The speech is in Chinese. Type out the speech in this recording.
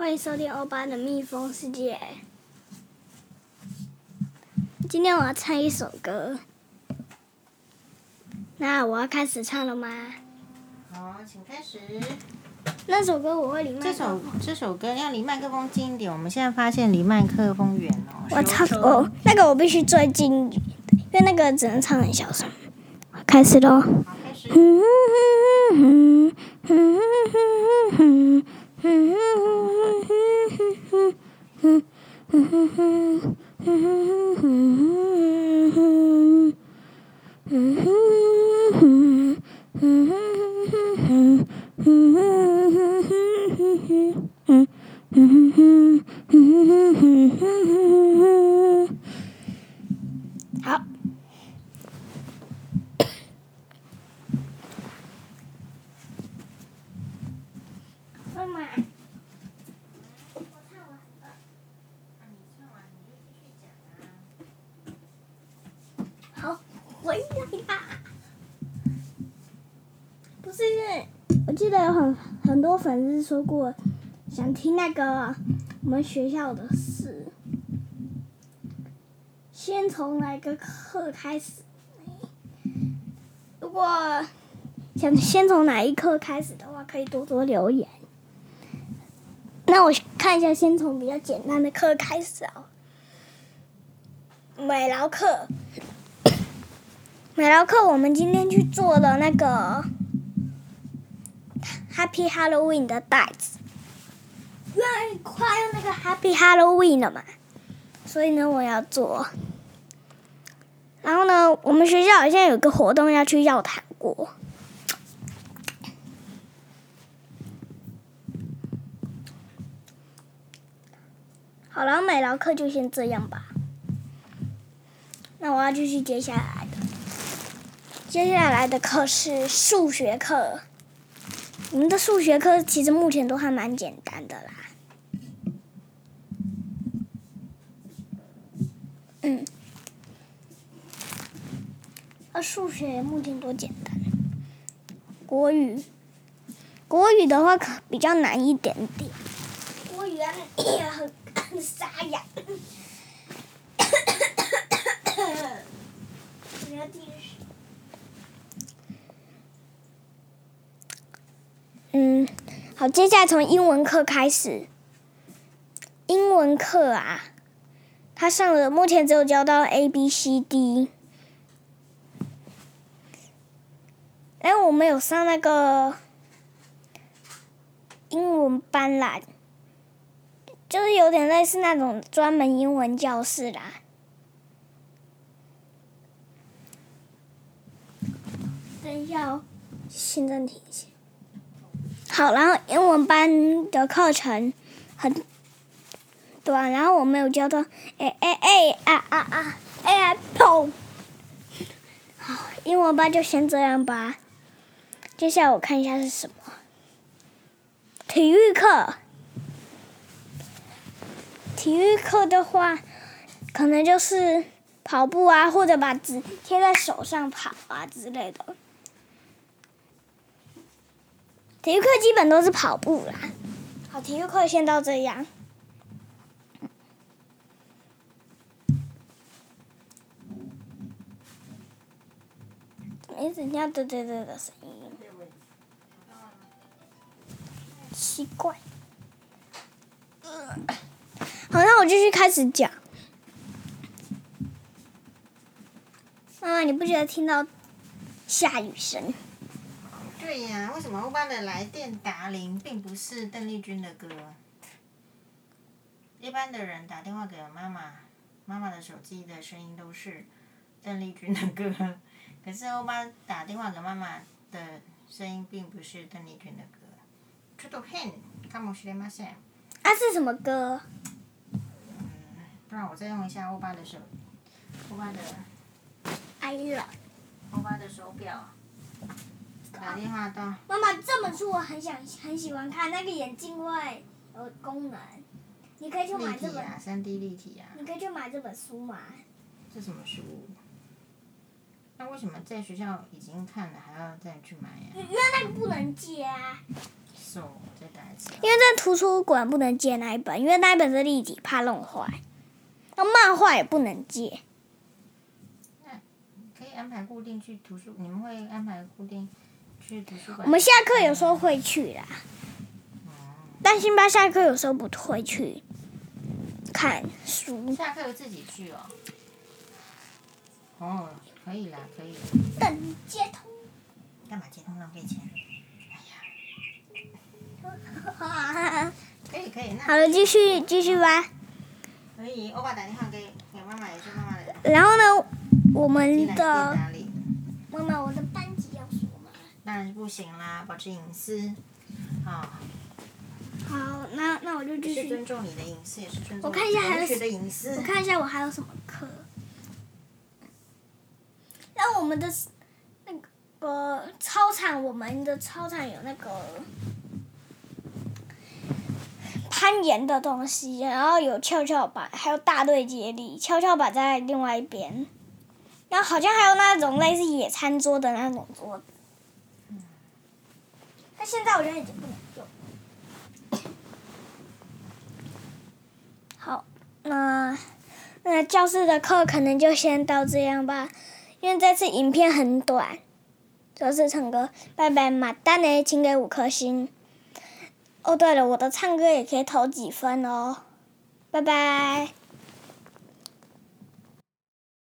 欢迎收听欧巴的蜜蜂世界。今天我要唱一首歌，那我要开始唱了吗？好，请开始。那首歌我会离麦克风。这首这首歌要离麦克风近一点。我们现在发现离麦克风远哦。我唱哦，那个我必须最近因为那个只能唱很小声。开始喽。好，开始。好。Mm-hmm. 不是，我记得有很很多粉丝说过，想听那个我们学校的事。先从哪个课开始？如果想先从哪一课开始的话，可以多多留言。那我看一下，先从比较简单的课开始哦。美劳课，美劳课，我们今天去做了那个 Happy Halloween 的袋子，因为快要那个 Happy Halloween 了嘛，所以呢，我要做。然后呢，我们学校好像有个活动要去要糖果。好了，美劳课就先这样吧。那我要继续接下来的，接下来的课是数学课。我们的数学课其实目前都还蛮简单的啦。嗯。啊，数学目前多简单。国语，国语的话可比较难一点点。国语很。沙哑。嗯，好，接下来从英文课开始。英文课啊，他上了，目前只有教到 A B C D。哎，我们有上那个英文班啦。就是有点类似那种专门英文教室啦。等一下哦，先暂停一下。好，然后英文班的课程很短，然后我没有教到哎哎哎啊啊啊哎呀砰！好，英文班就先这样吧。接下来我看一下是什么。体育课。体育课的话，可能就是跑步啊，或者把纸贴在手上跑啊之类的。体育课基本都是跑步啦。好，体育课先到这样。一直听到嘚嘚嘚的声音，奇怪。好，那我继续开始讲。妈妈，你不觉得听到下雨声？对呀，为什么欧巴的来电答铃并不是邓丽君的歌？一般的人打电话给妈妈，妈妈的手机的声音都是邓丽君的歌。可是欧巴打电话给妈妈的声音并不是邓丽君的歌。ちょっと変かもしれません。啊，是什么歌？不然我再用一下欧巴的手，欧巴的，哎呀，欧巴的手表， 打电话到。妈妈，这本书我很想很喜欢看，那个眼镜会有功能，你可以去买这本。啊，三 D 立体啊。你可以去买这本书嘛。这什么书？那为什么在学校已经看了还要再去买呀？因为那个不能借啊。So, 再打一次。因为在图书馆不能借那一本，因为那一本是立体，怕弄坏。那漫画也不能借。那可以安排固定去图书，你们会安排固定？我们下课有时候会去啦。但辛巴下课有时候不会去看书。下课自己去哦。哦，可以啦，可以。等接通。干嘛接通浪费钱？哎呀。可以可以，那。好了，继续继续吧。可以，我把打电话给给妈妈，也是妈妈的。然后呢，我们的。妈妈，我的班级要说吗？当然不行啦，保持隐私。好。好，那那我就继续。是尊重你的隐私，也是尊重我看一下还有学的隐私。我看一下我还有什么课。那我们的那个操场，我们的操场有那个攀岩的东西，然后有跷跷板，还有大队接力。跷跷板在另外一边，然后好像还有那种类似野餐桌的那种桌子。那现在我觉得已经不能用。好，那那教室的课可能就先到这样吧，因为这次影片很短。这是唱歌，拜拜，马丹呢，请给五颗星。哦，对了，我的唱歌也可以投几分哦，拜拜。